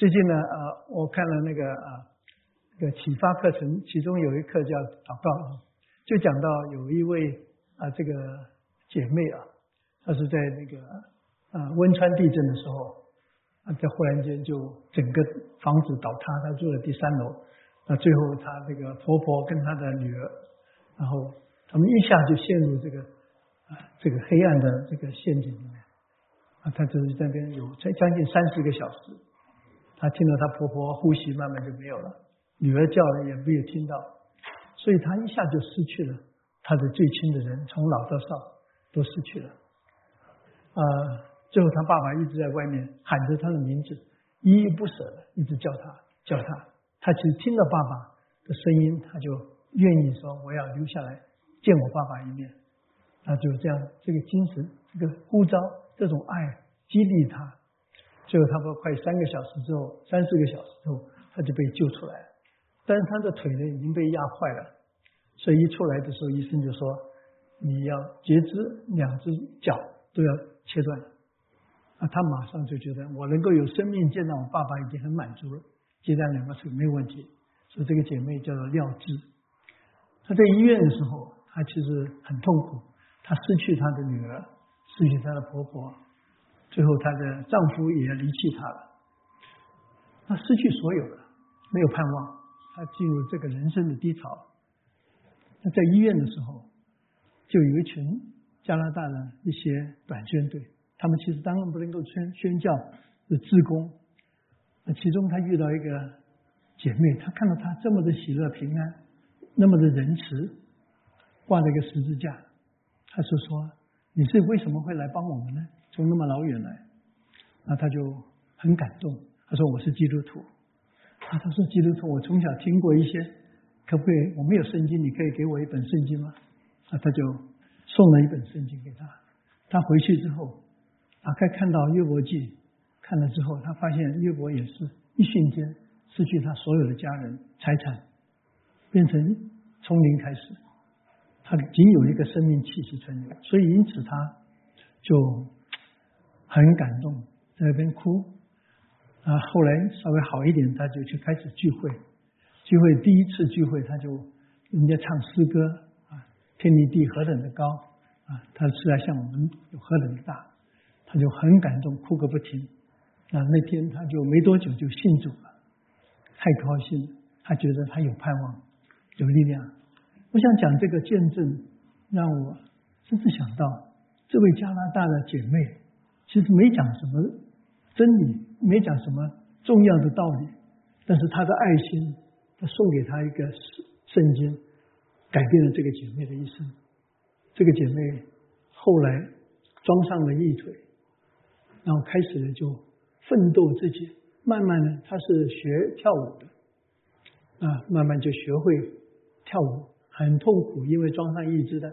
最近呢，呃，我看了那个啊，个启发课程，其中有一课叫祷告，就讲到有一位啊，这个姐妹啊，她是在那个啊汶川地震的时候，啊，在忽然间就整个房子倒塌，她住在第三楼，那最后她这个婆婆跟她的女儿，然后他们一下就陷入这个啊这个黑暗的这个陷阱里面，啊，她就是在那边有将将近三十个小时。她听到她婆婆呼吸慢慢就没有了，女儿叫了也没有听到，所以她一下就失去了她的最亲的人，从老到少都失去了。啊，最后她爸爸一直在外面喊着她的名字，依依不舍的一直叫她叫她。她其实听到爸爸的声音，她就愿意说我要留下来见我爸爸一面。那就这样，这个精神，这个呼召，这种爱激励她。最后，差不多快三个小时之后，三四个小时之后，他就被救出来了。但是他的腿呢已经被压坏了，所以一出来的时候，医生就说你要截肢，两只脚都要切断。啊，他马上就觉得我能够有生命见到我爸爸已经很满足了，截断两个腿没有问题。所以这个姐妹叫做廖智。她在医院的时候，她其实很痛苦，她失去她的女儿，失去她的婆婆。最后，她的丈夫也离弃她了，她失去所有了，没有盼望，她进入这个人生的低潮。那在医院的时候，就有一群加拿大的一些短宣队，他们其实当然不能够宣宣教的自工。那其中，她遇到一个姐妹，她看到她这么的喜乐平安，那么的仁慈，挂了一个十字架，她是说：“你是为什么会来帮我们呢？”从那么老远来，那他就很感动。他说：“我是基督徒。”啊，他说：“基督徒，我从小听过一些，可不可以？我没有圣经，你可以给我一本圣经吗？”啊，他就送了一本圣经给他。他回去之后，打开看到约伯记，看了之后，他发现约伯也是一瞬间失去他所有的家人、财产，变成从零开始，他仅有一个生命气息存留。所以因此他就。很感动，在那边哭啊。后来稍微好一点，他就去开始聚会。聚会第一次聚会，他就人家唱诗歌啊，天离地何等的高啊，他实在像我们有何等的大，他就很感动，哭个不停。啊，那天他就没多久就信主了，太高兴了。他觉得他有盼望，有力量。我想讲这个见证，让我甚至想到这位加拿大的姐妹。其实没讲什么真理，没讲什么重要的道理，但是他的爱心，他送给他一个圣圣经，改变了这个姐妹的一生。这个姐妹后来装上了义腿，然后开始呢就奋斗自己，慢慢的她是学跳舞的，啊，慢慢就学会跳舞，很痛苦，因为装上义肢的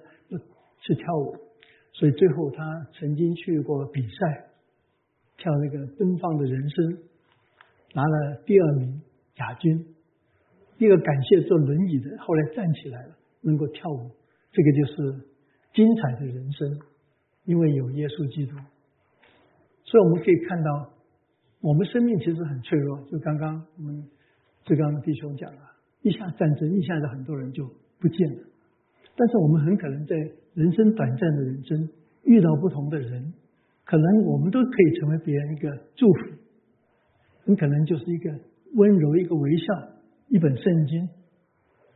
是跳舞。所以最后，他曾经去过比赛，跳那个奔放的人生，拿了第二名亚军。一个感谢坐轮椅的，后来站起来了，能够跳舞，这个就是精彩的人生，因为有耶稣基督。所以我们可以看到，我们生命其实很脆弱。就刚刚我们志刚的弟兄讲了，一下战争，一下子很多人就不见了。但是我们很可能在人生短暂的人生遇到不同的人，可能我们都可以成为别人一个祝福，很可能就是一个温柔、一个微笑、一本圣经、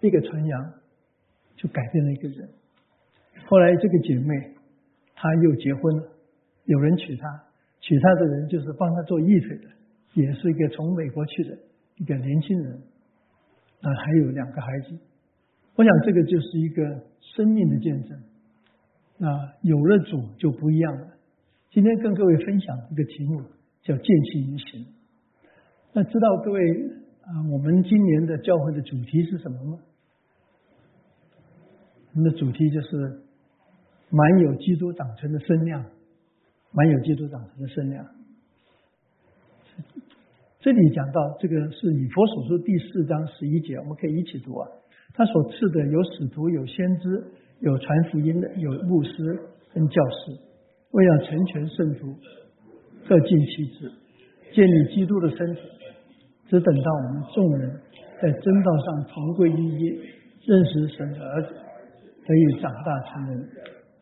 一个传扬，就改变了一个人。后来这个姐妹她又结婚了，有人娶她，娶她的人就是帮她做义腿的，也是一个从美国去的一个年轻人，啊，还有两个孩子。我想这个就是一个生命的见证。那有了主就不一样了。今天跟各位分享一个题目叫“见气于行”。那知道各位啊，我们今年的教会的主题是什么吗？我们的主题就是“满有基督长成的身量”，满有基督长成的身量。这里讲到这个是以佛所说第四章十一节，我们可以一起读啊。他所赐的有使徒，有先知，有传福音的，有牧师跟教师，为了成全圣徒，各尽其职，建立基督的身体，只等到我们众人在真道上同归于一，认识神的儿子，得以长大成人，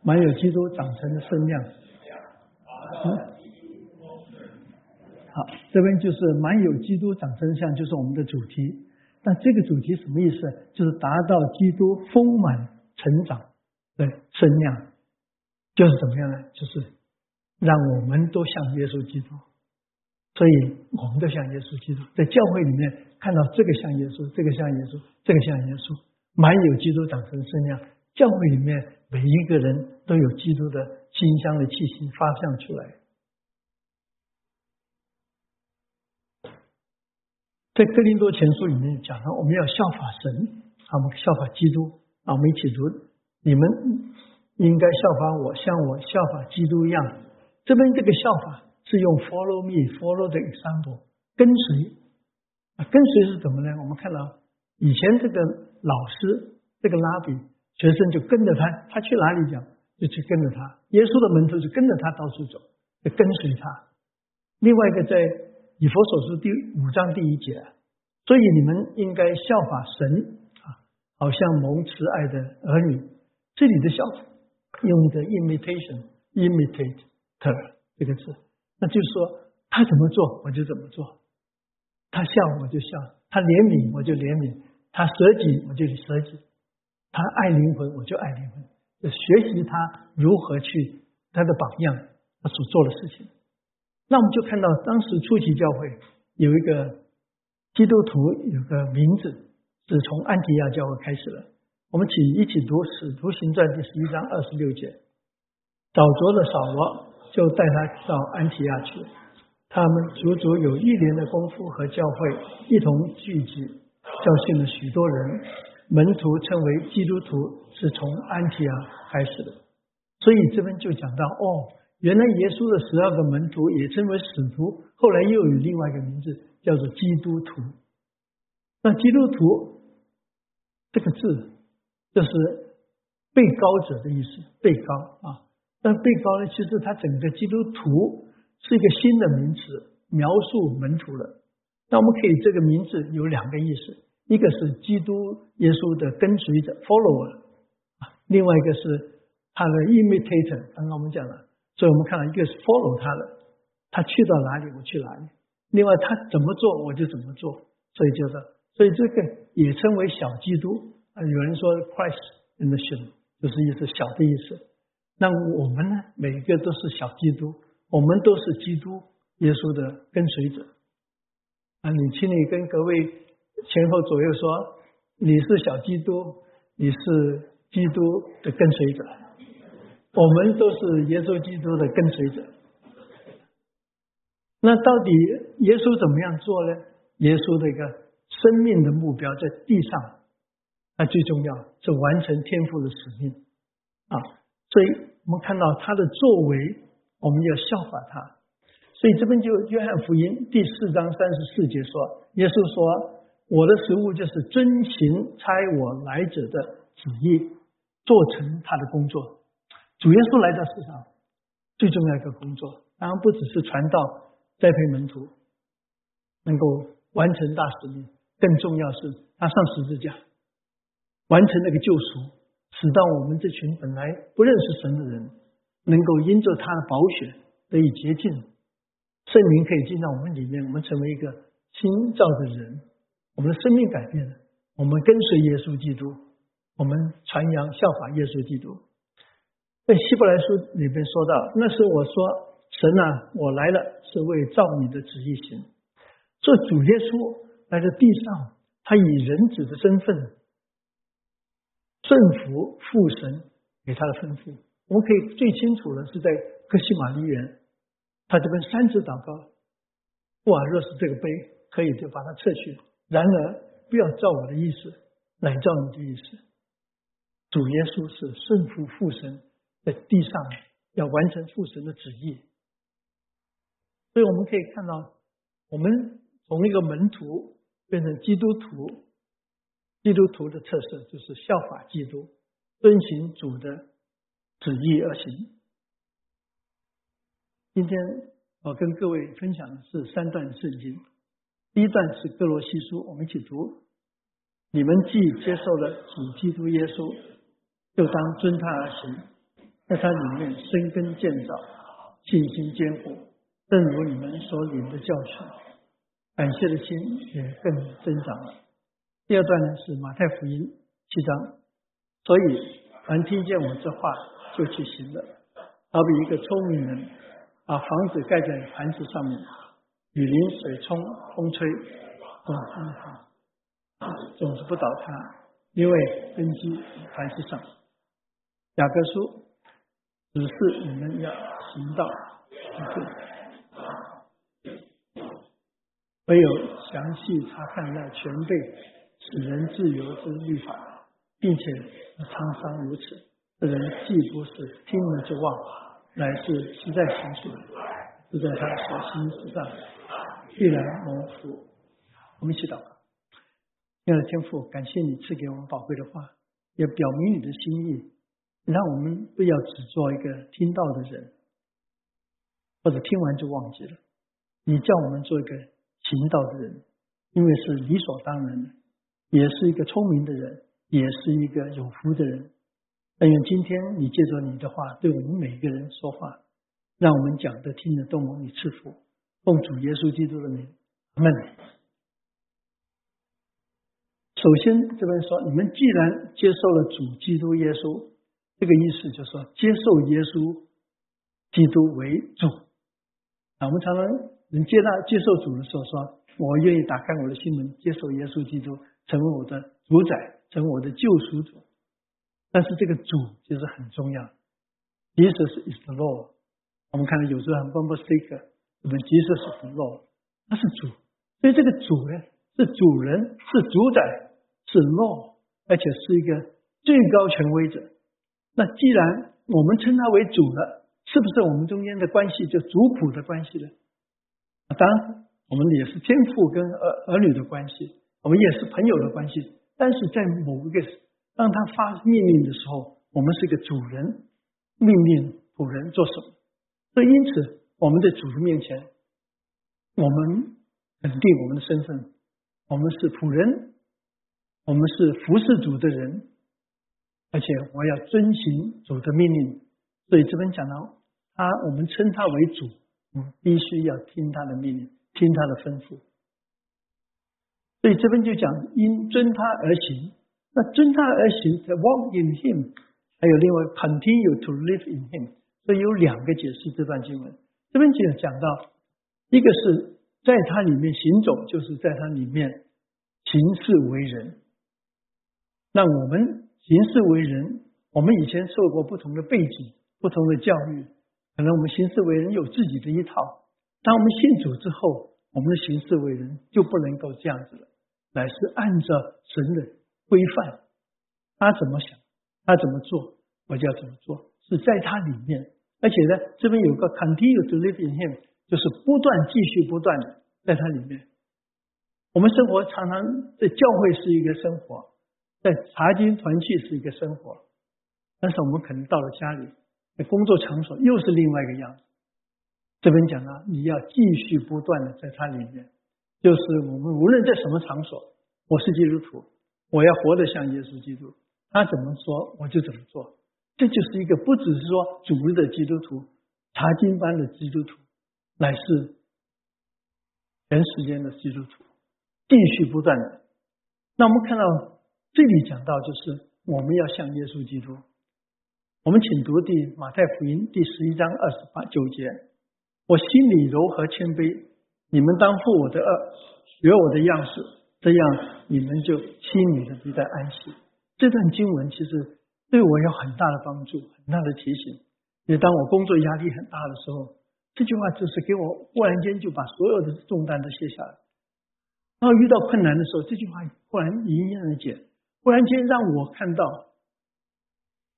满有基督长成的身量。好，这边就是满有基督长成像，就是我们的主题。那这个主题什么意思？就是达到基督丰满成长的身量，就是怎么样呢？就是让我们都像耶稣基督。所以，我们都像耶稣基督，在教会里面看到这个像耶稣，这个像耶稣，这个像耶稣，满有基督长成身量。教会里面每一个人都有基督的馨香的气息发向出来。在哥林多前书里面讲到，我们要效法神，啊我们效法基督，啊，我们一起读：你们应该效法我，像我效法基督一样。这边这个效法是用 follow me，follow the example，跟随。啊，跟随是怎么呢？我们看到以前这个老师，这个拉比，学生就跟着他，他去哪里讲，就去跟着他。耶稣的门徒就跟着他到处走，就跟随他。另外一个在。以佛所书第五章第一节，所以你们应该效法神啊，好像蒙慈爱的儿女。这里的效法用的 imitation，imitate 这个字，那就是说他怎么做我就怎么做，他笑我就笑，他怜悯我就怜悯，他舍己我就舍己，他爱灵魂我就爱灵魂，就学习他如何去他的榜样，他所做的事情。那我们就看到，当时初期教会有一个基督徒，有个名字是从安提亚教会开始的。我们起一起读《使徒行传》第十一章二十六节，早着的扫罗就带他到安提亚去，他们足足有一年的功夫和教会一同聚集，教训了许多人。门徒称为基督徒是从安提亚开始的，所以这边就讲到哦。原来耶稣的十二个门徒也称为使徒，后来又有另外一个名字叫做基督徒。那基督徒这个字就是被高者的意思，被高啊。但被高呢，其实它整个基督徒是一个新的名词，描述门徒了。那我们可以这个名字有两个意思，一个是基督耶稣的跟随者 （follower） 啊，另外一个是他的 imitator。刚刚我们讲了。所以我们看到一个是 follow 他的，他去到哪里我去哪里。另外他怎么做我就怎么做。所以就是，所以这个也称为小基督。有人说 Christ in the s h 就是意思小的意思。那我们呢，每一个都是小基督，我们都是基督耶稣的跟随者啊。你请你跟各位前后左右说，你是小基督，你是基督的跟随者。我们都是耶稣基督的跟随者。那到底耶稣怎么样做呢？耶稣的一个生命的目标在地上，那最重要是完成天父的使命啊。所以我们看到他的作为，我们要效法他。所以这边就约翰福音第四章三十四节说，耶稣说：“我的食物就是遵行差我来者的旨意，做成他的工作。”主耶稣来到世上，最重要一个工作，当然不只是传道、栽培门徒，能够完成大使命，更重要是他上十字架，完成那个救赎，使到我们这群本来不认识神的人，能够因着他的宝血得以洁净，圣灵可以进到我们里面，我们成为一个新造的人，我们的生命改变了，我们跟随耶稣基督，我们传扬效法耶稣基督。在希伯来书里边说到，那时我说神啊，我来了是为照你的旨意行。做主耶稣来到地上，他以人子的身份顺服父神给他的吩咐。我们可以最清楚的是在克西玛利园，他这边三次祷告：哇，若是这个杯可以，就把它撤去；然而不要照我的意思，来照你的意思。主耶稣是顺服父神。在地上要完成父神的旨意，所以我们可以看到，我们从一个门徒变成基督徒，基督徒的特色就是效法基督，遵行主的旨意而行。今天我跟各位分享的是三段圣经，第一段是哥罗西书，我们一起读：你们既接受了主基督耶稣，就当遵他而行，在他里面生根建造，信心坚固，正如你们所领的教训，感谢的心也更增长了。第二段呢是马太福音七章，所以凡听见我这话就去行了，好比一个聪明人把房子盖在磐石上面。雨淋、水冲、风吹，总是总是不倒塌，因为根基还是上。雅各书只是你们要行道，唯有详细查看那全备使人自由之律法，并且沧桑如此，这人既不是听了就忘，乃是实在行事，是在他所行之上。必然蒙福。我们一起祷告，亲爱的天父，感谢你赐给我们宝贵的话，也表明你的心意，让我们不要只做一个听到的人，或者听完就忘记了。你叫我们做一个行道的人，因为是理所当然的，也是一个聪明的人，也是一个有福的人。但愿今天你借着你的话对我们每一个人说话，让我们讲的听得懂，你赐福。奉主耶稣基督的名，阿门。首先，这边说，你们既然接受了主基督耶稣，这个意思就是说，接受耶稣基督为主。啊，我们常常能接纳接受主的时候，说我愿意打开我的心门，接受耶稣基督成为我的主宰，成为我的救赎主。但是这个主其实很重要，Jesus is the Lord。我们看到有时候很 bombastic。我们即使是不落，他是主，所以这个主呢是主人，是主宰，是落，而且是一个最高权威者。那既然我们称他为主了，是不是我们中间的关系就族谱的关系呢？当然，我们也是天父跟儿儿女的关系，我们也是朋友的关系。但是在某一个当他发命令的时候，我们是一个主人，命令仆人做什么？所以因此。我们在主的面前，我们肯定我们的身份，我们是仆人，我们是服侍主的人，而且我要遵行主的命令。所以这边讲到他，我们称他为主，我们必须要听他的命令，听他的吩咐。所以这边就讲因遵他而行，那遵他而行，the walk in him，还有另外 continue to live in him，所以有两个解释这段经文。这边就讲到，一个是在他里面行走，就是在他里面行事为人。那我们行事为人，我们以前受过不同的背景、不同的教育，可能我们行事为人有自己的一套。当我们信主之后，我们的行事为人就不能够这样子了，乃是按照神的规范，他怎么想，他怎么做，我就要怎么做，是在他里面。而且呢，这边有个 continue to live in him，就是不断继续不断的在它里面。我们生活常常在教会是一个生活，在查经团契是一个生活，但是我们可能到了家里，在工作场所又是另外一个样子。这边讲了，你要继续不断的在它里面，就是我们无论在什么场所，我是基督徒，我要活得像耶稣基督，他怎么说我就怎么做。这就是一个不只是说主日的基督徒、查经班的基督徒，乃是全时间的基督徒，继续不断的。那我们看到这里讲到，就是我们要像耶稣基督。我们请读第马太福音第十一章二十八九节：我心里柔和谦卑，你们当负我的恶，学我的样式，这样你们就心里的必在安息。这段经文其实。对我有很大的帮助，很大的提醒。也当我工作压力很大的时候，这句话就是给我忽然间就把所有的重担都卸下来。然后遇到困难的时候，这句话忽然迎刃而解，忽然间让我看到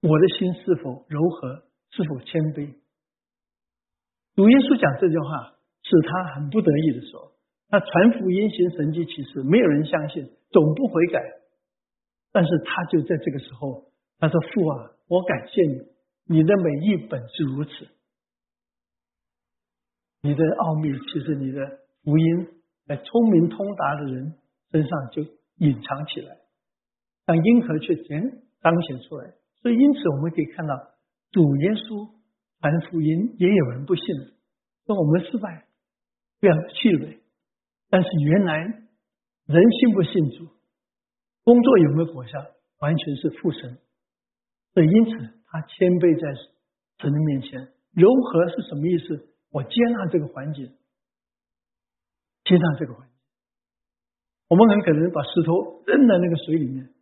我的心是否柔和，是否谦卑。主耶稣讲这句话是他很不得已的时候，他传福音行神迹奇事，没有人相信，总不悔改。但是他就在这个时候。他说：“父啊，我感谢你，你的美意本是如此。你的奥秘，其实你的福音在聪明通达的人身上就隐藏起来，但因何却全彰显出来？所以，因此我们可以看到，主耶稣传福音也有人不信，说我们失败，非常气馁。但是原来人信不信主，工作有没有果效，完全是父神。所以，因此他谦卑在神的面前，柔和是什么意思？我接纳这个环境，接纳这个环境。我们很可能把石头扔在那个水里面，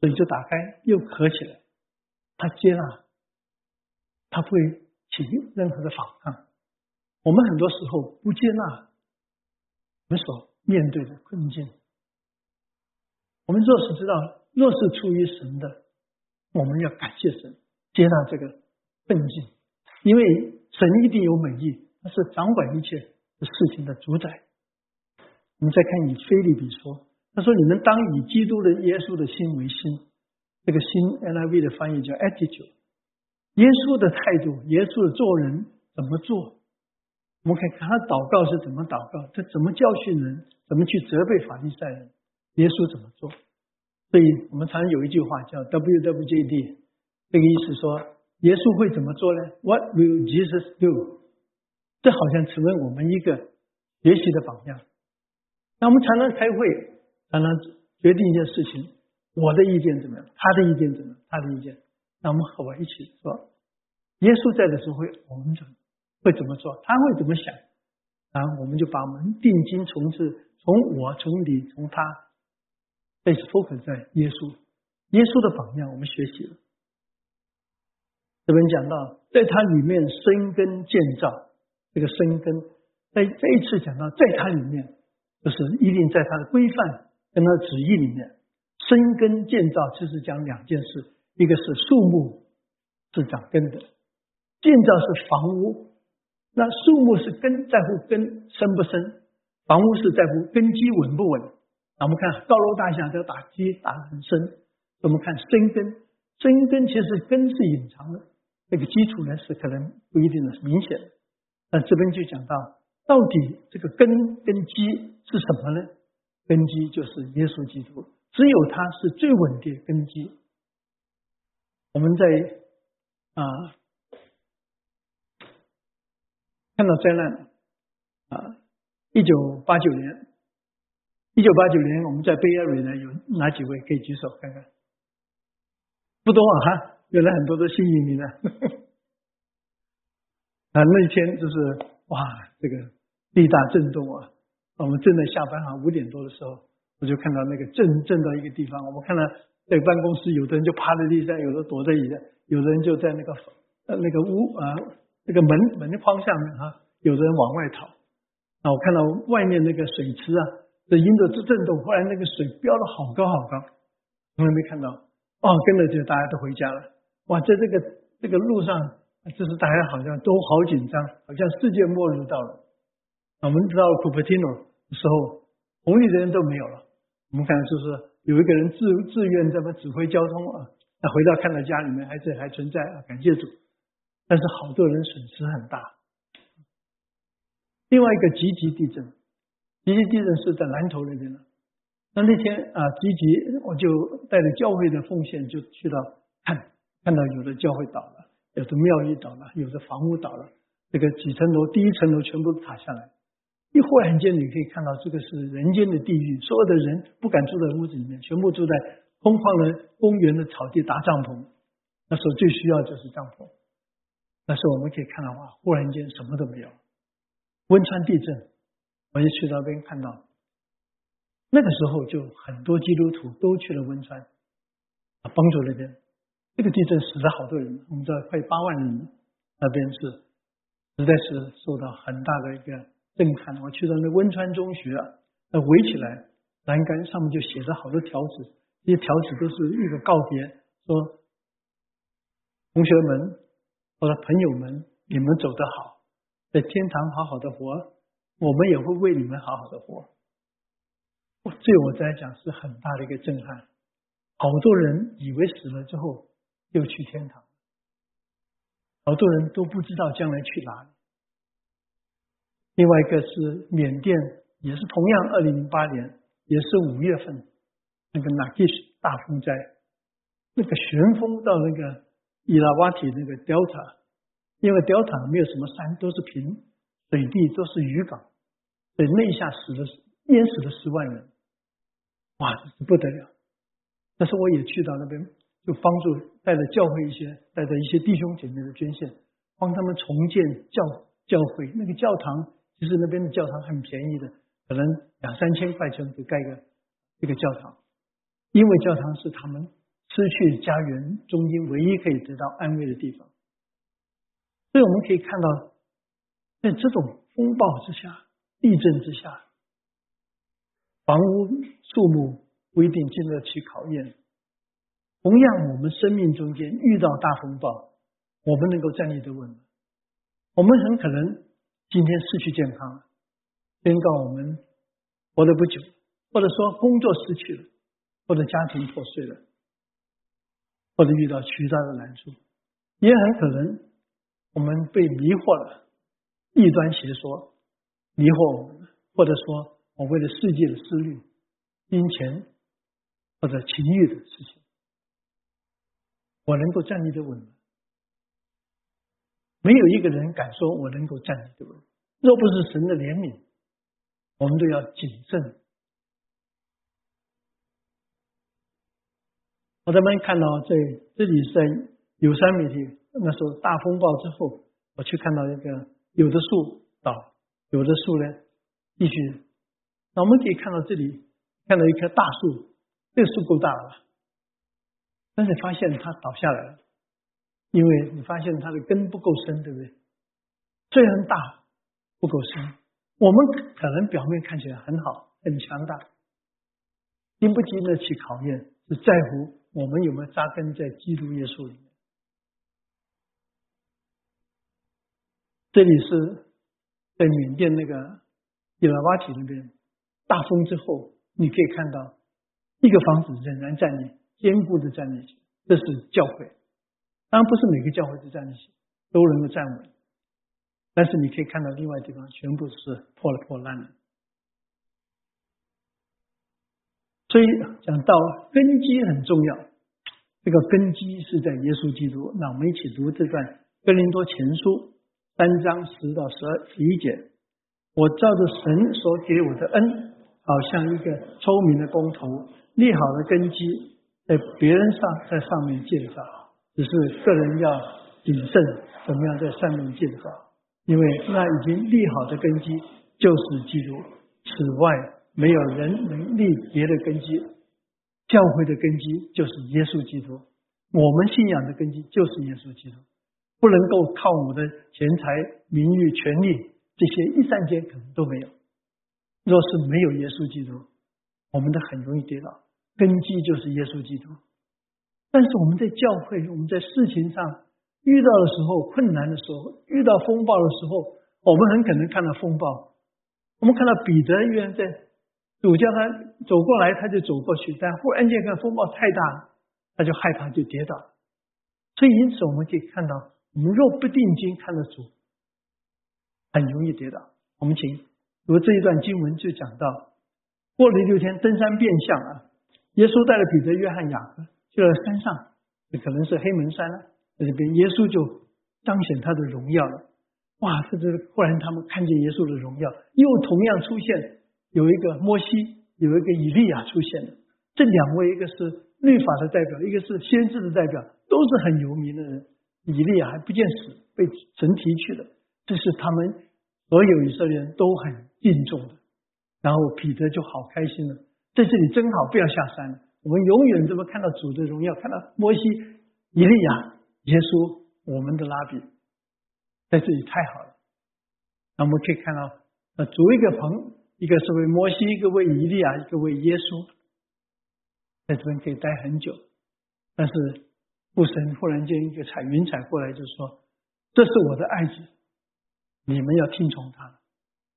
水就打开，又合起来。他接纳，他不会起任何的反抗。我们很多时候不接纳我们所面对的困境。我们若是知道，若是出于神的，我们要感谢神，接纳这个困境，因为神一定有美意，他是掌管一切事情的主宰。我们再看以菲利比说，他说：“你们当以基督的耶稣的心为心。”这个心 NIV 的翻译叫 attitude，耶稣的态度，耶稣的做人怎么做？我们可以看他祷告是怎么祷告，他怎么教训人，怎么去责备法利赛人，耶稣怎么做？所以我们常有一句话叫 WWJD，这个意思说耶稣会怎么做呢？What will Jesus do？这好像成为我们一个学习的榜样。那我们常常开会，常常决定一件事情。我的意见怎么样？他的意见怎么样？他的意见，那我们和我一起说，耶稣在的时候会，我们怎么会怎么做？他会怎么想？然后我们就把我们定睛从事，从我，从你，从他，被 focus 在耶稣，耶稣的榜样，我们学习了。这边讲到，在他里面生根建造，这个生根，在这一次讲到，在他里面，就是一定在他的规范跟他的旨意里面。生根建造其实讲两件事，一个是树木是长根的，建造是房屋。那树木是根在乎根深不深，房屋是在乎根基稳不稳。那我们看高楼大厦都要打基打得很深，我们看深根，深根其实根是隐藏的，那个基础呢是可能不一定的明显。那这边就讲到，到底这个根根基是什么呢？根基就是耶稣基督。只有它是最稳定根基。我们在啊看到灾难啊，一九八九年，一九八九年我们在贝尔瑞呢有哪几位可以举手看看？不多啊哈，原来很多都新移民呢。啊，那一天就是哇，这个地大震动啊！我们正在下班哈，五点多的时候。我就看到那个震震到一个地方，我们看到在办公室，有的人就趴在地上，有的躲在椅子，有的人就在那个呃那个屋啊那个门门的框下面哈，有的人往外逃。啊，我看到外面那个水池啊，这因着这震动，忽然那个水飙得好高好高，从来没看到。哦，跟着就大家都回家了。哇，在这个这个路上，就是大家好像都好紧张，好像世界末日到了。我们知道库珀蒂诺的时候，红绿灯都没有了。我们看，就是有一个人自自愿这么指挥交通啊，那回到看到家里面还是还存在啊，感谢主。但是好多人损失很大。另外一个吉吉地震，吉吉地震是在南头那边的。那那天啊，吉吉我就带着教会的奉献就去到看，看到有的教会倒了，有的庙宇倒了，有的房屋倒了，这个几层楼，第一层楼全部塌下来。一忽然间，你可以看到这个是人间的地狱，所有的人不敢住在屋子里面，全部住在空旷的公园的草地搭帐篷。那时候最需要就是帐篷。但是我们可以看到哇，忽然间什么都没有。汶川地震，我就去那边看到，那个时候就很多基督徒都去了汶川啊，帮助那边。这个地震死了好多人，我们知道快八万人，那边是实在是受到很大的一个。震撼！我去到那汶川中学，那围起来栏杆上面就写着好多条子，这些条子都是一个告别，说同学们我的朋友们，你们走得好，在天堂好好的活，我们也会为你们好好的活。对我来讲是很大的一个震撼。好多人以为死了之后又去天堂，好多人都不知道将来去哪里。另外一个是缅甸也是同样二零零八年，也是五月份，那个 Nagish 大风灾，那个旋风到那个伊拉瓦提那个 Delta，因为 Delta 没有什么山，都是平水地，都是渔港，所以那一下死了淹死了十万人，哇，这是不得了！但是我也去到那边，就帮助带着教会一些，带着一些弟兄姐妹的捐献，帮他们重建教教会。那个教堂其实那边的教堂很便宜的，可能两三千块钱就盖个这个教堂，因为教堂是他们失去家园中间唯一可以得到安慰的地方。所以我们可以看到，在这种风暴之下、地震之下，房屋树木。不一定经得起考验。同样，我们生命中间遇到大风暴，我们能够站立得稳？我们很可能今天失去健康，宣告我们活得不久，或者说工作失去了，或者家庭破碎了，或者遇到巨大的难处，也很可能我们被迷惑了，异端邪说迷惑我们，或者说我为了世界的思虑、金钱。或者情欲的事情，我能够站立的稳吗？没有一个人敢说我能够站立的稳。若不是神的怜悯，我们都要谨慎。我咱们看到在这里是在有山媒体那时候大风暴之后，我去看到一个有的树倒，有的树呢继续。那我们可以看到这里看到一棵大树。这个树够大了吧，但是发现它倒下来了，因为你发现它的根不够深，对不对？虽然大，不够深。我们可能表面看起来很好，很强大，经不经得起考验，是在乎我们有没有扎根在基督耶稣里面。这里是在缅甸那个伊拉瓦提那边，大风之后，你可以看到。一个房子仍然站立，坚固的站立起，这是教会。当然不是每个教会都站立起，都能够站稳。但是你可以看到，另外地方全部是破了破烂的。所以讲到根基很重要，这个根基是在耶稣基督。那我们一起读这段《哥林多前书》三章十到十二十一节：我照着神所给我的恩，好像一个聪明的工头。立好的根基，在别人上在上面建造，只是个人要谨慎，怎么样在上面建造？因为那已经立好的根基就是基督，此外没有人能立别的根基。教会的根基就是耶稣基督，我们信仰的根基就是耶稣基督，不能够靠我们的钱财、名誉、权利这些一三间可能都没有。若是没有耶稣基督，我们都很容易跌倒。根基就是耶稣基督，但是我们在教会，我们在事情上遇到的时候，困难的时候，遇到风暴的时候，我们很可能看到风暴。我们看到彼得约在主叫他走过来，他就走过去，但忽然间看风暴太大，他就害怕，就跌倒。所以因此我们可以看到，我们若不定睛看得主，很容易跌倒。我们请读这一段经文，就讲到过了六天登山变相啊。耶稣带了彼得、约翰、雅各去了山上，可能是黑门山了。在这边，耶稣就彰显他的荣耀了。哇！这是忽然他们看见耶稣的荣耀，又同样出现有一个摩西，有一个以利亚出现了。这两位，一个是律法的代表，一个是先知的代表，都是很有名的人。以利亚还不见死，被神提去了。这是他们所有以色列人都很敬重的。然后彼得就好开心了。在这里真好，不要下山了。我们永远这么看到主的荣耀，看到摩西、以利亚、耶稣，我们的拉比，在这里太好了。那我们可以看到，呃，主一个棚，一个是为摩西，一个为以利亚，一个为耶稣，在这边可以待很久。但是父神忽然间一个彩云彩过来，就说：“这是我的爱子，你们要听从他。”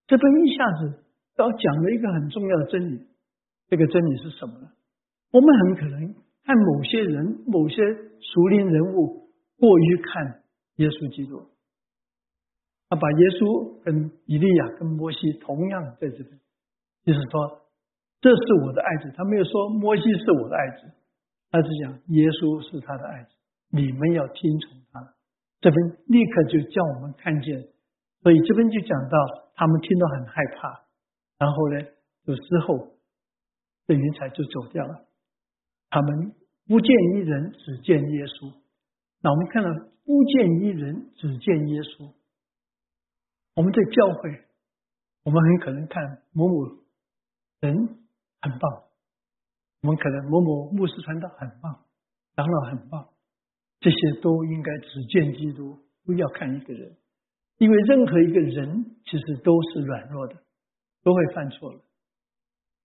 这边一下子要讲了一个很重要的真理。这个真理是什么呢？我们很可能看某些人、某些熟龄人物过于看耶稣基督，他把耶稣跟以利亚、跟摩西同样在这边，就是说这是我的爱子。他没有说摩西是我的爱子，他只讲耶稣是他的爱子，你们要听从他。这边立刻就叫我们看见，所以这边就讲到他们听到很害怕，然后呢，就之后这云彩就走掉了，他们不见一人，只见耶稣。那我们看到不见一人，只见耶稣。我们在教会，我们很可能看某某人很棒，我们可能某某牧师传道很棒，长老很棒。这些都应该只见基督，不要看一个人，因为任何一个人其实都是软弱的，都会犯错的，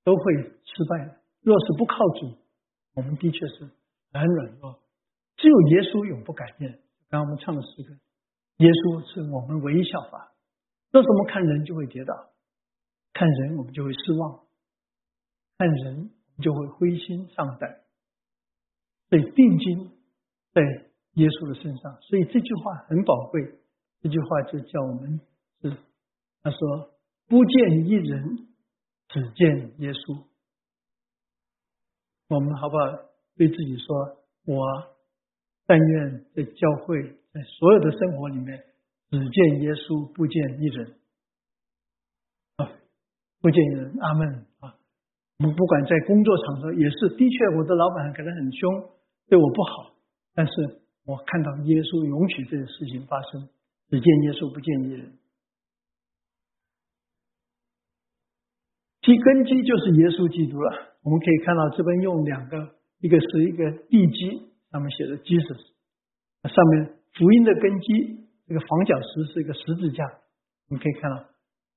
都会失败的。若是不靠主，我们的确是很软弱。只有耶稣永不改变。刚刚我们唱的诗歌，耶稣是我们唯一效法。若是我们看人就会跌倒，看人我们就会失望，看人就会灰心丧胆，被定睛在耶稣的身上。所以这句话很宝贵。这句话就叫我们是他说：“不见一人，只见耶稣。”我们好不好对自己说：“我。”但愿在教会，在所有的生活里面，只见耶稣，不见一人啊，不见一人。阿门啊！我们不管在工作场合，也是的确，我的老板可能很凶，对我不好，但是我看到耶稣允许这个事情发生，只见耶稣，不见一人。其根基就是耶稣基督了。我们可以看到这边用两个，一个是一个地基。上面写的 Jesus，上面福音的根基，这个房角石是一个十字架，你可以看到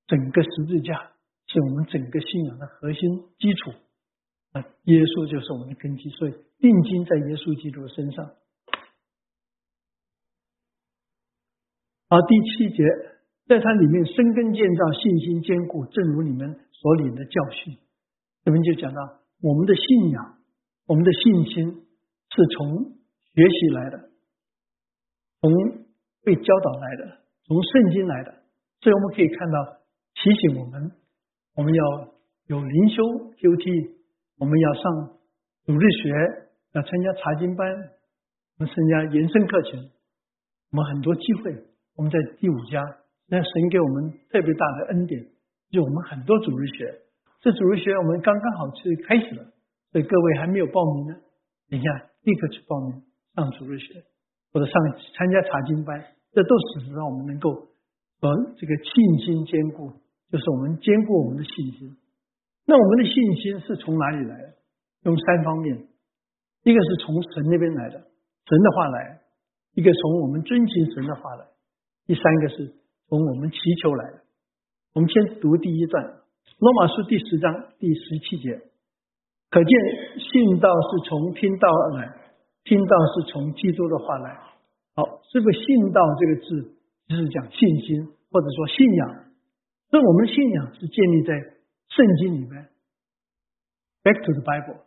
整个十字架是我们整个信仰的核心基础啊，耶稣就是我们的根基，所以定睛在耶稣基督身上。好，第七节，在它里面生根建造，信心坚固，正如你们所领的教训。这边就讲到我们的信仰，我们的信心。是从学习来的，从被教导来的，从圣经来的，所以我们可以看到提醒我们，我们要有灵修 QT，我们要上主日学，要参加查经班，我们参加延伸课程，我们很多机会。我们在第五家，那神给我们特别大的恩典，就我们很多主日学。这主日学我们刚刚好是开始了，所以各位还没有报名呢，等一下。立刻去报名上主日学，或者上参加查经班，这都是让我们能够和这个信心坚固，就是我们坚固我们的信心。那我们的信心是从哪里来的？用三方面：一个是从神那边来的，神的话来；一个从我们遵循神的话来；第三个是从我们祈求来的。我们先读第一段，《罗马书》第十章第十七节。可见信道是从听道而来，信道是从基督的话来。好，这个信道这个字就是讲信心，或者说信仰。所以我们的信仰是建立在圣经里面。Back to the Bible，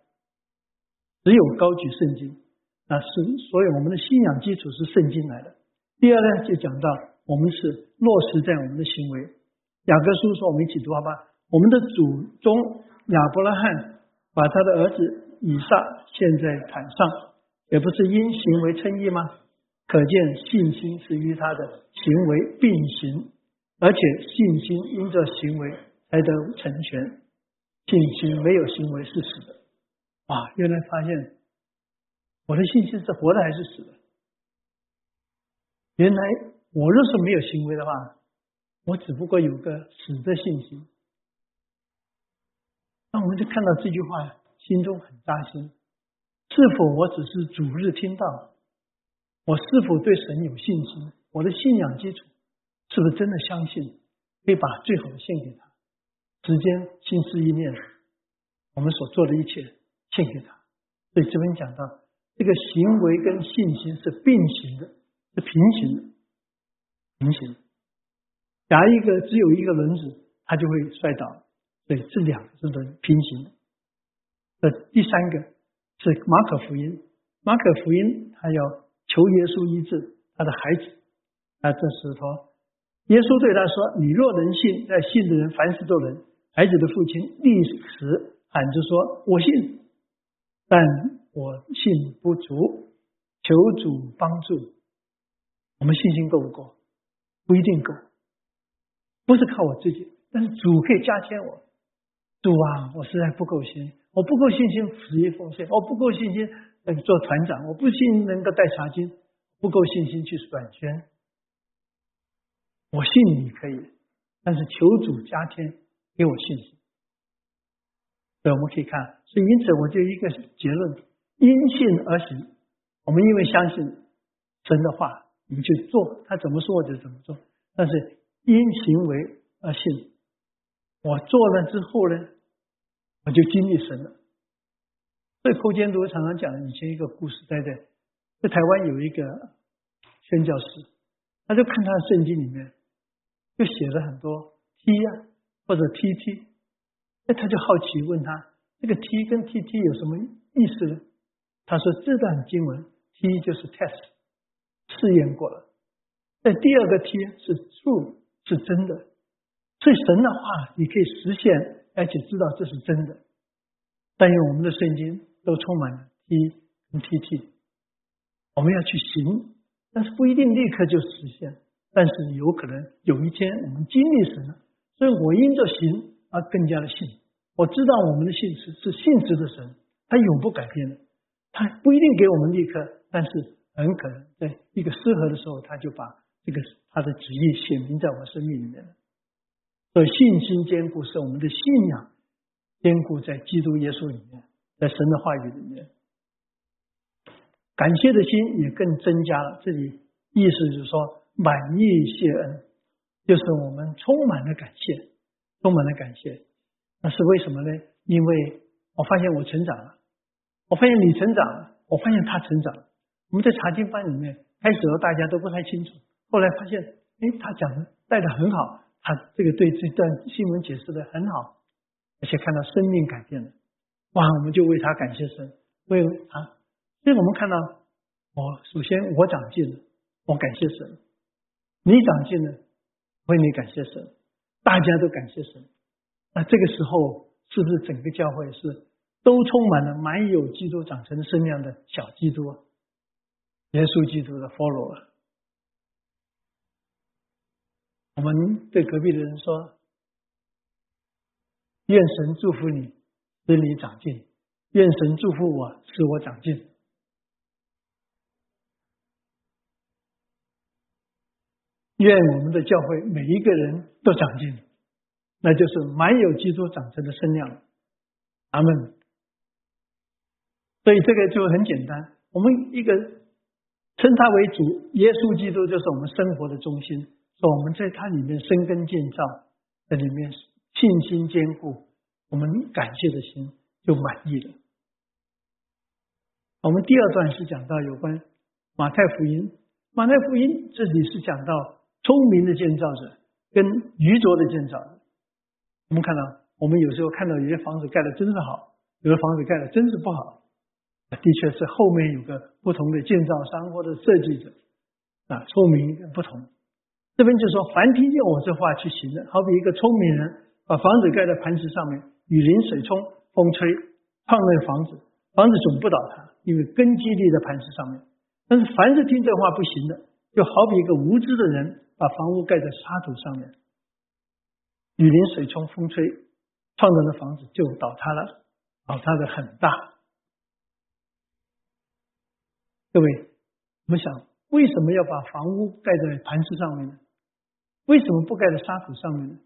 只有高举圣经，那是所以我们的信仰基础是圣经来的。第二呢，就讲到我们是落实在我们的行为。雅各书说，我们一起读好吧？我们的祖宗亚伯拉罕。把他的儿子以撒献在坛上，也不是因行为称义吗？可见信心是与他的行为并行，而且信心因着行为才得成全。信心没有行为是死的。啊，原来发现我的信心是活的还是死的？原来我若是没有行为的话，我只不过有个死的信心。那我们就看到这句话，心中很扎心。是否我只是主日听到？我是否对神有信心？我的信仰基础是不是真的相信，可以把最好的献给他？时间、心思、意念，我们所做的一切献给他。所以这边讲到，这个行为跟信心是并行的，是平行的，平行。假如一个只有一个轮子，它就会摔倒。所以，这两个是的平行的。呃，第三个是马可福音，马可福音他要求耶稣医治他的孩子，啊，这时候耶稣对他说：“你若能信，在信的人凡事都能。”孩子的父亲立时喊着说：“我信，但我信不足，求主帮助。”我们信心够不够？不一定够，不是靠我自己，但是主可以加添我。主啊，我实在不够信，我不够信心死于奉献，我不够信心做团长，我不信能够带茶经，不够信心去转宣。我信你可以，但是求主加添给我信心。所以我们可以看，所以因此我就一个结论：因信而行。我们因为相信神的话，我们去做，他怎么说我就怎么做。但是因行为而信。我做了之后呢，我就经历神了。所以寇监督常常讲以前一个故事，在在在台湾有一个宣教师，他就看他的圣经里面，就写了很多 T 啊或者 TT，那他就好奇问他这个 T 跟 TT 有什么意思呢？他说这段经文 T 就是 test 试验过了，那第二个 T 是 true 是真的。所以神的话，你可以实现，而且知道这是真的。但愿我们的圣经都充满了 T 跟 TT，我们要去行，但是不一定立刻就实现，但是有可能有一天我们经历神了。所以我因着行而更加的信。我知道我们的信是是信实的神，他永不改变的。他不一定给我们立刻，但是很可能在一个适合的时候，他就把这个他的旨意显明在我生命里面了。所以信心坚固是我们的信仰坚固在基督耶稣里面，在神的话语里面，感谢的心也更增加了。这里意思就是说满意谢恩，就是我们充满了感谢，充满了感谢。那是为什么呢？因为我发现我成长了，我发现你成长了，我发现他成长。我们在查经班里面开始的时候大家都不太清楚，后来发现，哎，他讲的带的很好。他这个对这段新闻解释的很好，而且看到生命改变了，哇！我们就为他感谢神，为啊。所以我们看到，我首先我长进了，我感谢神；你长进了，为你感谢神，大家都感谢神。那这个时候，是不是整个教会是都充满了满有基督长成的身量的小基督啊，耶稣基督的 follower？我们对隔壁的人说：“愿神祝福你，使你长进；愿神祝福我，使我长进。愿我们的教会每一个人都长进，那就是满有基督长成的身量。”阿门。所以这个就很简单，我们一个称他为主，耶稣基督就是我们生活的中心。我们在它里面生根建造，在里面信心坚固，我们感谢的心就满意了。我们第二段是讲到有关马太福音，马太福音这里是讲到聪明的建造者跟愚拙的建造。我们看到，我们有时候看到有些房子盖的真是好，有的房子盖的真是不好，的确是后面有个不同的建造商或者设计者啊，聪明不同。这边就说，凡听见我这话去行的，好比一个聪明人把房子盖在磐石上面，雨淋水冲，风吹，创那个房子，房子总不倒塌，因为根基立在磐石上面。但是凡是听这话不行的，就好比一个无知的人把房屋盖在沙土上面，雨淋水冲，风吹，创造的房子就倒塌了，倒塌的很大。各位，我们想。为什么要把房屋盖在磐石上面呢？为什么不盖在沙土上面呢？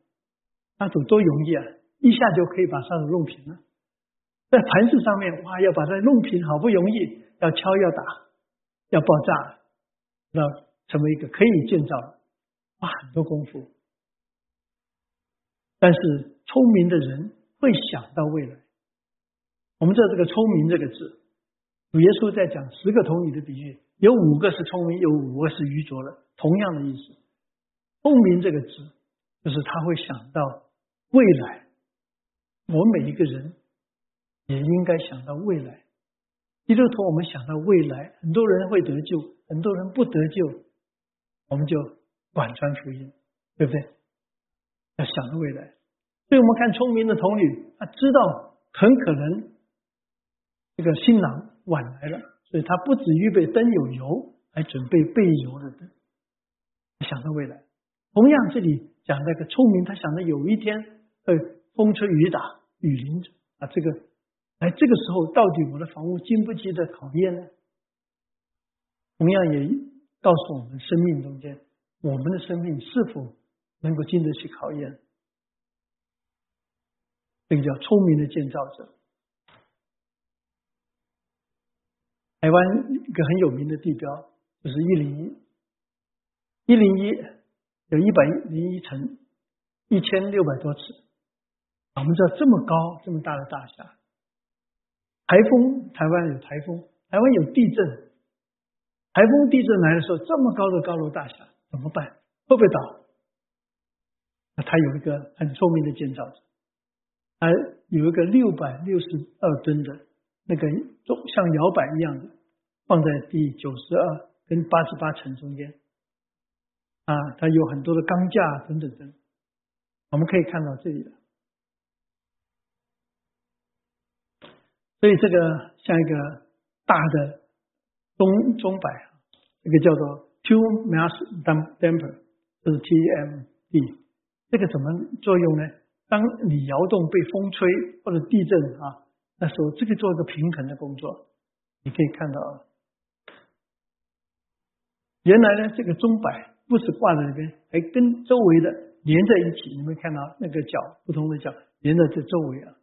沙土多容易啊，一下就可以把沙土弄平了。在盘石上面，哇，要把它弄平，好不容易，要敲，要打，要爆炸，要成为一个可以建造，花很多功夫。但是聪明的人会想到未来。我们知道这个“聪明”这个字，主耶稣在讲十个童女的比喻。有五个是聪明，有五个是愚拙的，同样的意思。聪明这个字，就是他会想到未来。我们每一个人也应该想到未来。基督徒，我们想到未来，很多人会得救，很多人不得救，我们就管传福音，对不对？要想到未来。所以我们看聪明的童女，她知道很可能这个新郎晚来了，所以她不止预备灯有油，还准备备油的灯，想到未来。同样，这里讲那个聪明，他想着有一天会风吹雨打，雨淋着啊，这个哎，这个时候到底我的房屋经不经得考验呢？同样也告诉我们，生命中间，我们的生命是否能够经得起考验？这个叫聪明的建造者。台湾一个很有名的地标就是一零一，一零一有一百零一层，一千六百多尺。我们知道这么高这么大的大厦，台风台湾有台风，台湾有地震。台风地震来的时候，这么高的高楼大厦怎么办？会不会倒？那他有一个很聪明的建造者，他有一个六百六十二吨的那个像摇摆一样的，放在第九十二跟八十八层中间。啊，它有很多的钢架等等等，我们可以看到这里的。所以这个像一个大的。钟钟摆，这个叫做 two mass damper，就是 TMD。这个怎么作用呢？当你摇动被风吹或者地震啊，那时候这个做一个平衡的工作。你可以看到，原来呢这个钟摆不是挂在那边，还跟周围的连在一起。你们看到那个角不同的角连在这周围啊，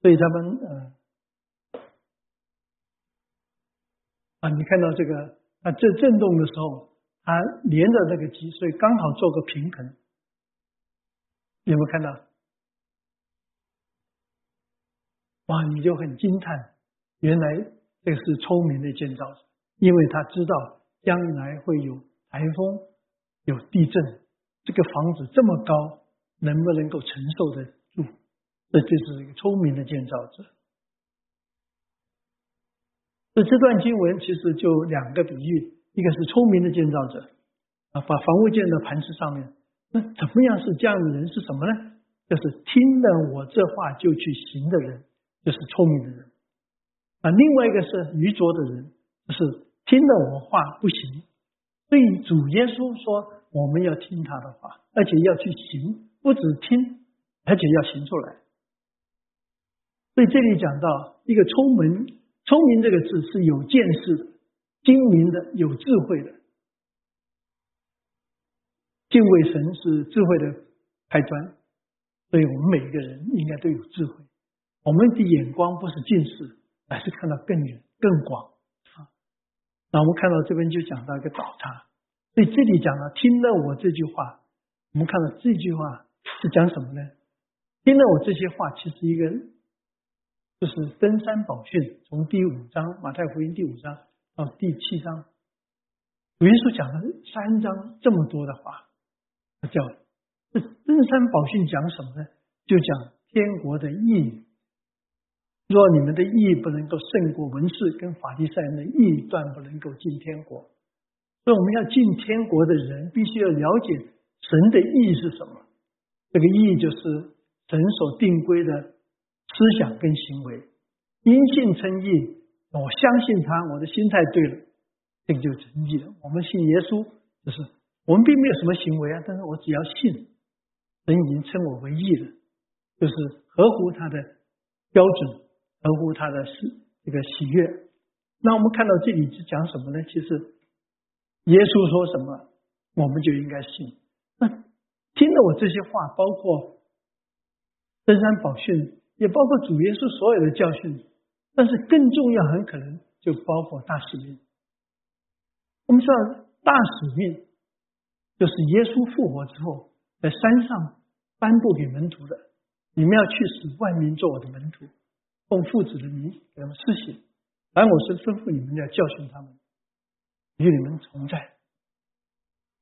所以他们呃。啊，你看到这个啊，这震动的时候，它连着那个脊髓，刚好做个平衡。有没有看到？哇，你就很惊叹，原来这是聪明的建造者，因为他知道将来会有台风、有地震，这个房子这么高，能不能够承受得住？这就是一个聪明的建造者。这这段经文其实就两个比喻，一个是聪明的建造者啊，把房屋建在磐石上面。那怎么样是这样的人？是什么呢？就是听了我这话就去行的人，就是聪明的人啊。另外一个是愚拙的人，就是听了我话不行。对主耶稣说，我们要听他的话，而且要去行，不止听，而且要行出来。所以这里讲到一个聪明。聪明这个字是有见识的、精明的、有智慧的。敬畏神是智慧的开端，所以我们每一个人应该都有智慧。我们的眼光不是近视，而是看到更远、更广。那我们看到这边就讲到一个倒塌，所以这里讲了听了我这句话，我们看到这句话是讲什么呢？听了我这些话，其实一个。就是登山宝训，从第五章马太福音第五章到第七章，主耶稣讲了三章这么多的话，叫这登山宝训讲什么呢？就讲天国的意义。若你们的义不能够胜过文士跟法利赛人的义，断不能够进天国。所以我们要进天国的人，必须要了解神的义是什么。这个义就是神所定规的。思想跟行为，因信称义，我相信他，我的心态对了，这个就成义了。我们信耶稣，就是我们并没有什么行为啊，但是我只要信，神已经称我为义了，就是合乎他的标准，合乎他的喜这个喜悦。那我们看到这里是讲什么呢？其实耶稣说什么，我们就应该信。那听了我这些话，包括登山宝训。也包括主耶稣所有的教训，但是更重要，很可能就包括大使命。我们知道，大使命就是耶稣复活之后，在山上颁布给门徒的：你们要去使万民做我的门徒，奉父子的名给他们施洗，而我是吩咐你们要教训他们，与你们同在。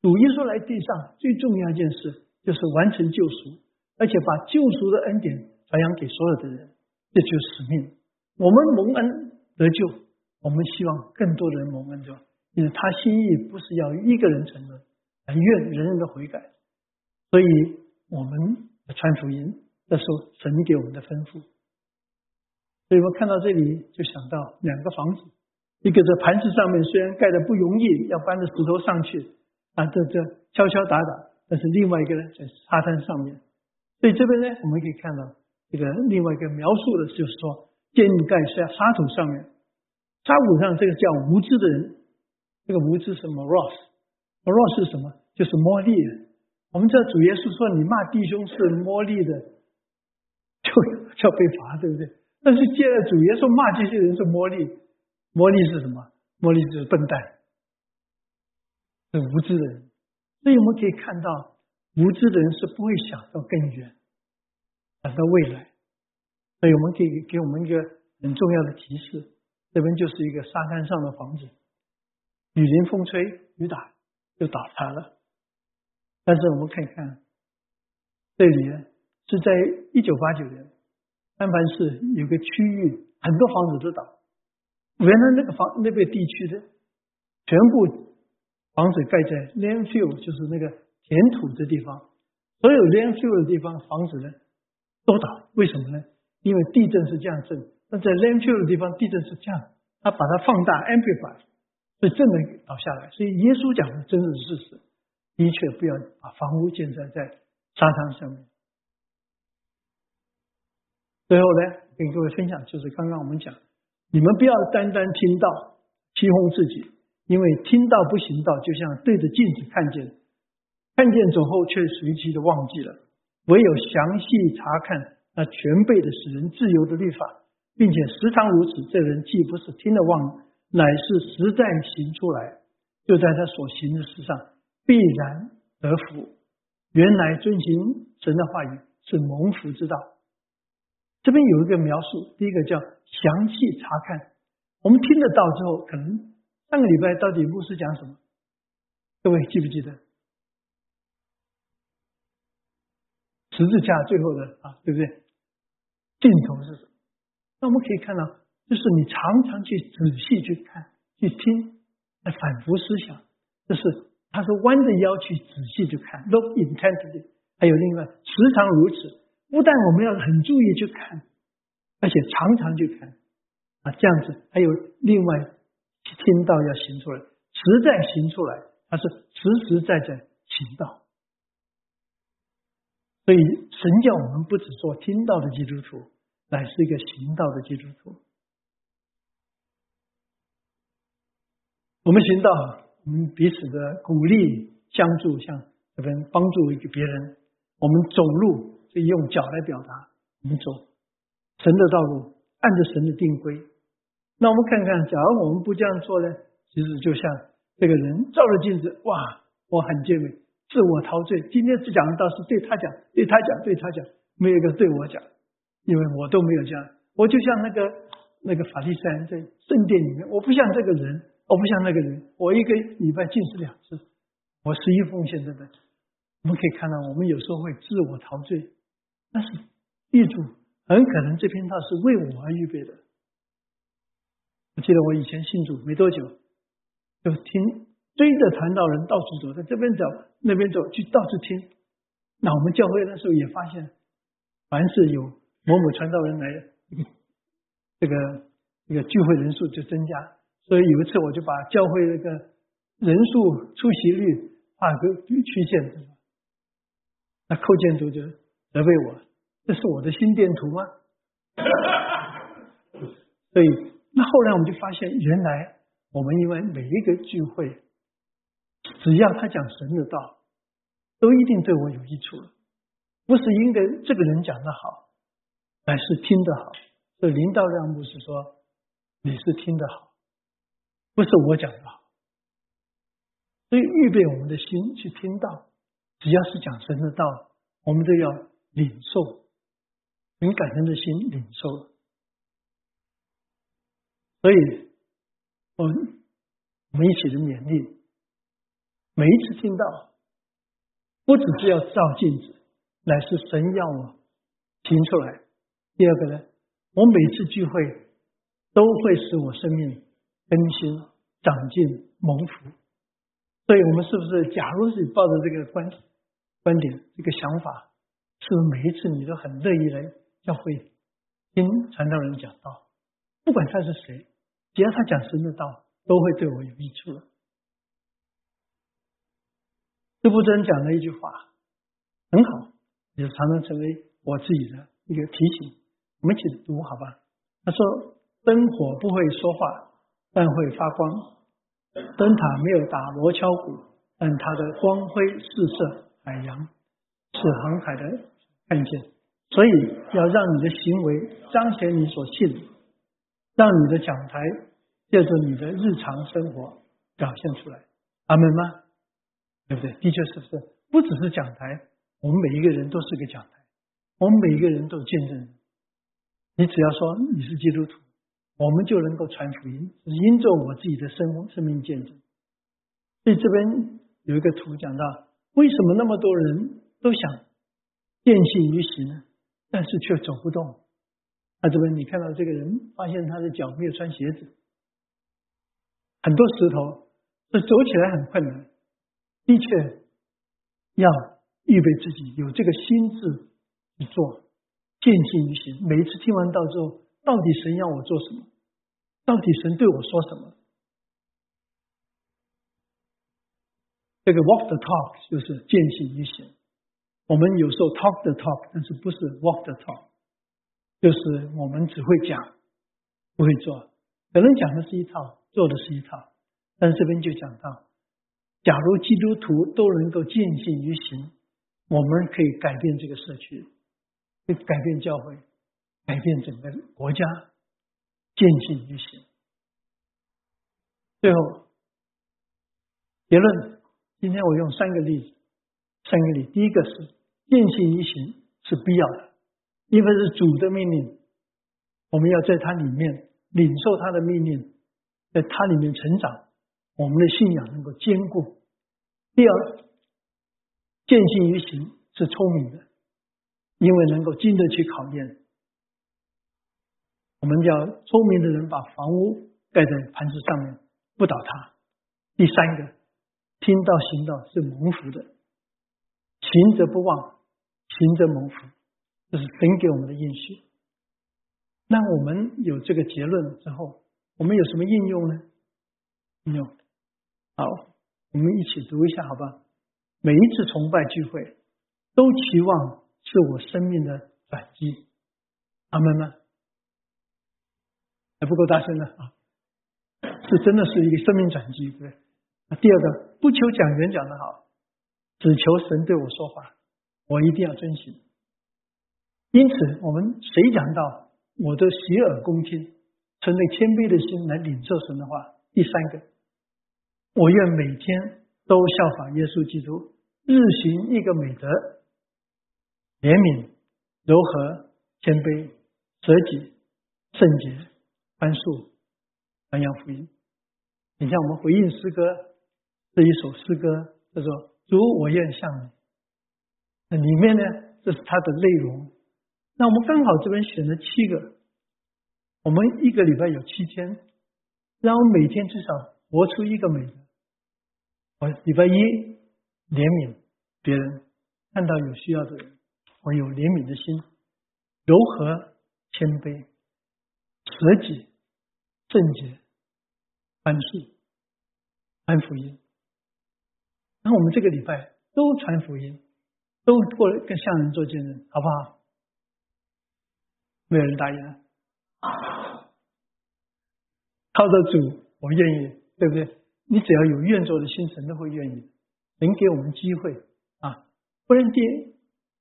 主耶稣来地上最重要一件事，就是完成救赎，而且把救赎的恩典。传扬给所有的人，这就是使命。我们蒙恩得救，我们希望更多的人蒙恩得救，因为他心意不是要一个人承认，而愿人人的悔改。所以我们传福音，这是神给我们的吩咐。所以我看到这里就想到两个房子，一个在磐石上面，虽然盖的不容易，要搬着石头上去啊，这这敲敲打打；但是另外一个呢，在沙滩上面。所以这边呢，我们可以看到这个另外一个描述的就是说，建盖在沙土上面，沙土上这个叫无知的人，这个无知是 moros，moros 是什么？就是魔力。我们知道主耶稣说，你骂弟兄是魔力的，就要被罚，对不对？但是接着主耶稣骂这些人是魔力，魔力是什么？魔力就是笨蛋，是无知的人。所以我们可以看到，无知的人是不会想到更远，想到未来。所以我们可以给我们一个很重要的提示：这边就是一个沙滩上的房子，雨淋风吹雨打就倒塌了。但是我们看看，这里呢是在一九八九年，安凡市有个区域，很多房子都倒。原来那个房那个地区的全部房子盖在 landfill，就是那个填土的地方，所有 landfill 的地方房子呢都倒。为什么呢？因为地震是这样震，那在 landfill 的地方地震是这样，它把它放大 amplify，所以震的倒下来。所以耶稣讲的真是事实。的确，不要把房屋建在在沙滩上面。最后呢，跟各位分享，就是刚刚我们讲，你们不要单单听到欺哄自己，因为听到不行道，就像对着镜子看见，看见走后却随即的忘记了。唯有详细查看那全备的使人自由的律法，并且时常如此，这人既不是听了忘，乃是实在行出来，就在他所行的事上。必然得福。原来遵行神的话语是蒙福之道。这边有一个描述，第一个叫详细查看。我们听得到之后，可能上个礼拜到底牧师讲什么？各位记不记得？十字架最后的啊，对不对？尽头是什么？那我们可以看到，就是你常常去仔细去看、去听、来反复思想，这是。他说：“弯着腰去仔细去看，look intently。还有另外，时常如此。不但我们要很注意去看，而且常常去看啊，这样子。还有另外，听到要行出来，实在行出来，它是实实在在行道。所以，神叫我们不只做听到的基督徒，乃是一个行道的基督徒。我们行道。”我们彼此的鼓励相助，像这边帮助一个别人。我们走路所以用脚来表达，我们走神的道路，按着神的定规。那我们看看，假如我们不这样做呢？其实就像这个人照了镜子，哇，我很健美，自我陶醉。今天只讲的道是对他讲，对他讲，对他讲，没有一个对我讲，因为我都没有这样。我就像那个那个法利赛人在圣殿里面，我不像这个人。我不像那个人，我一个礼拜进食两次，我十一奉献，真的。我们可以看到，我们有时候会自我陶醉，但是记住，很可能这篇道是为我而预备的。我记得我以前信主没多久，就听追着传道人到处走，在这边走那边走，去到处听。那我们教会那时候也发现，凡是有某某传道人来，这个这个聚会人数就增加。所以有一次，我就把教会那个人数出席率画个曲线，那寇建筑就责备我：“这是我的心电图吗？” 所以，那后来我们就发现，原来我们因为每一个聚会，只要他讲神的道，都一定对我有益处了。不是因为这个人讲的好，而是听得好。所以林道亮牧师说：“你是听得好。”不是我讲的，所以预备我们的心去听到，只要是讲神的道，我们都要领受，很感恩的心领受。所以，我们我们一起的勉励，每一次听到，不只是要照镜子，乃是神要我听出来。第二个呢，我每次聚会都会使我生命。更新、长进、蒙福，所以我们是不是？假如是抱着这个观观点、这个想法，是不是每一次你都很乐意来教会听传道人讲道？不管他是谁，只要他讲神的道，都会对我有益处的。杜布真讲了一句话，很好，也常常成为我自己的一个提醒。我们一起读好吧？他说：“灯火不会说话，但会发光；灯塔没有打锣敲鼓，但它的光辉四射海洋，是航海的看见。所以要让你的行为彰显你所信，让你的讲台借着你的日常生活表现出来。阿门吗？对不对？的确是不是？不只是讲台，我们每一个人都是个讲台，我们每一个人都有见证人。你只要说你是基督徒，我们就能够传福音，因着我自己的生活生命见证。所以这边有一个图讲到，为什么那么多人都想见信于行，但是却走不动？那这边你看到这个人，发现他的脚没有穿鞋子，很多石头，这走起来很困难。的确要预备自己，有这个心智去做。见信于行，每一次听完道之后，到底神要我做什么？到底神对我说什么？这个 walk the talk 就是见信于行。我们有时候 talk the talk，但是不是 walk the talk，就是我们只会讲，不会做。可能讲的是一套，做的是一套。但是这边就讲到，假如基督徒都能够见信于行，我们可以改变这个社区。改变教会，改变整个国家，见信于行。最后结论，今天我用三个例子，三个例。第一个是见信于行是必要的，因为是主的命令，我们要在它里面领受他的命令，在它里面成长，我们的信仰能够坚固。第二，见信于行是聪明的。因为能够经得起考验，我们叫聪明的人把房屋盖在磐石上面，不倒塌。第三个，听到行道是蒙福的，行则不忘，行则蒙福，这是神给我们的应许。那我们有这个结论之后，我们有什么应用呢？应用，好，我们一起读一下，好吧？每一次崇拜聚会，都期望。是我生命的转机，阿门吗？还不够大声呢啊！是真的是一个生命转机，对不对？第二个，不求讲员讲的好，只求神对我说话，我一定要遵循。因此，我们谁讲到，我都洗耳恭听，存着谦卑的心来领受神的话。第三个，我愿每天都效法耶稣基督，日行一个美德。怜悯、柔和、谦卑、舍己、圣洁、宽恕、传扬福音。你像我们回应诗歌这一首诗歌，叫做“主，我愿像你”。那里面呢，这是它的内容。那我们刚好这边选了七个，我们一个礼拜有七天，让我们每天至少活出一个美。我礼拜一怜悯别人，看到有需要的人。我有怜悯的心，柔和、谦卑、舍己、正洁、安恕、安福音。那我们这个礼拜都传福音，都过来跟向人做见证，好不好？没有人答应啊？靠着主，我愿意，对不对？你只要有愿做的心，神都会愿意，能给我们机会啊！不然第。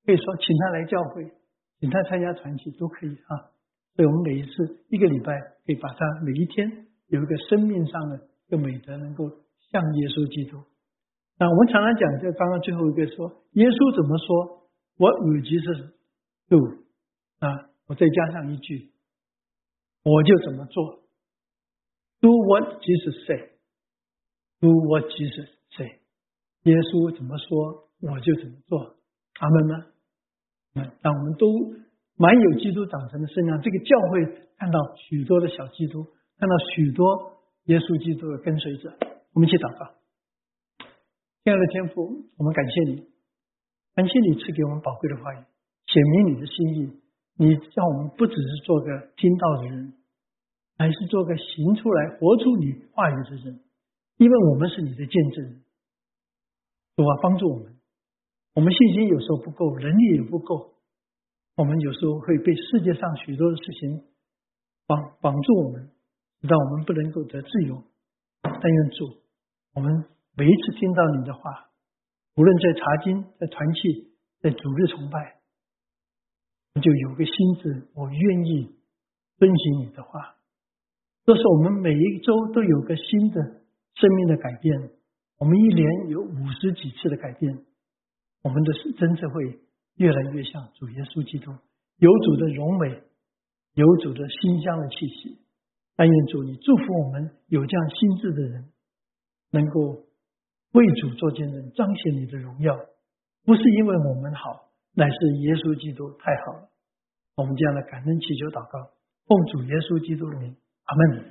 可以说，请他来教会，请他参加团体都可以啊。所以我们每一次一个礼拜，可以把他每一天有一个生命上的一个美德，能够向耶稣基督。那我们常常讲，就刚刚最后一个说，耶稣怎么说？我耳即是 do 啊，我再加上一句，我就怎么做。Do what Jesus say，Do what Jesus say。耶稣怎么说，我就怎么做。阿门吗？嗯，让我们都满有基督长成的身量。这个教会看到许多的小基督，看到许多耶稣基督的跟随者。我们一起祷告，亲爱的天父，我们感谢你，感谢你赐给我们宝贵的话语，显明你的心意。你让我们不只是做个听到的人，而是做个行出来、活出你话语的人。因为我们是你的见证，主啊，帮助我们。我们信心有时候不够，能力也不够，我们有时候会被世界上许多的事情绑绑住我们，让我们不能够得自由。但愿主，我们每一次听到你的话，无论在查经、在团契、在主日崇拜，就有个心智，我愿意遵循你的话。这是我们每一周都有个新的生命的改变。我们一年有五十几次的改变。我们的是真正会越来越像主耶稣基督，有主的荣美，有主的馨香的气息。但愿主你祝福我们有这样心智的人，能够为主做见证，彰显你的荣耀。不是因为我们好，乃是耶稣基督太好了。我们这样的感恩祈求祷告，奉主耶稣基督的名，阿门。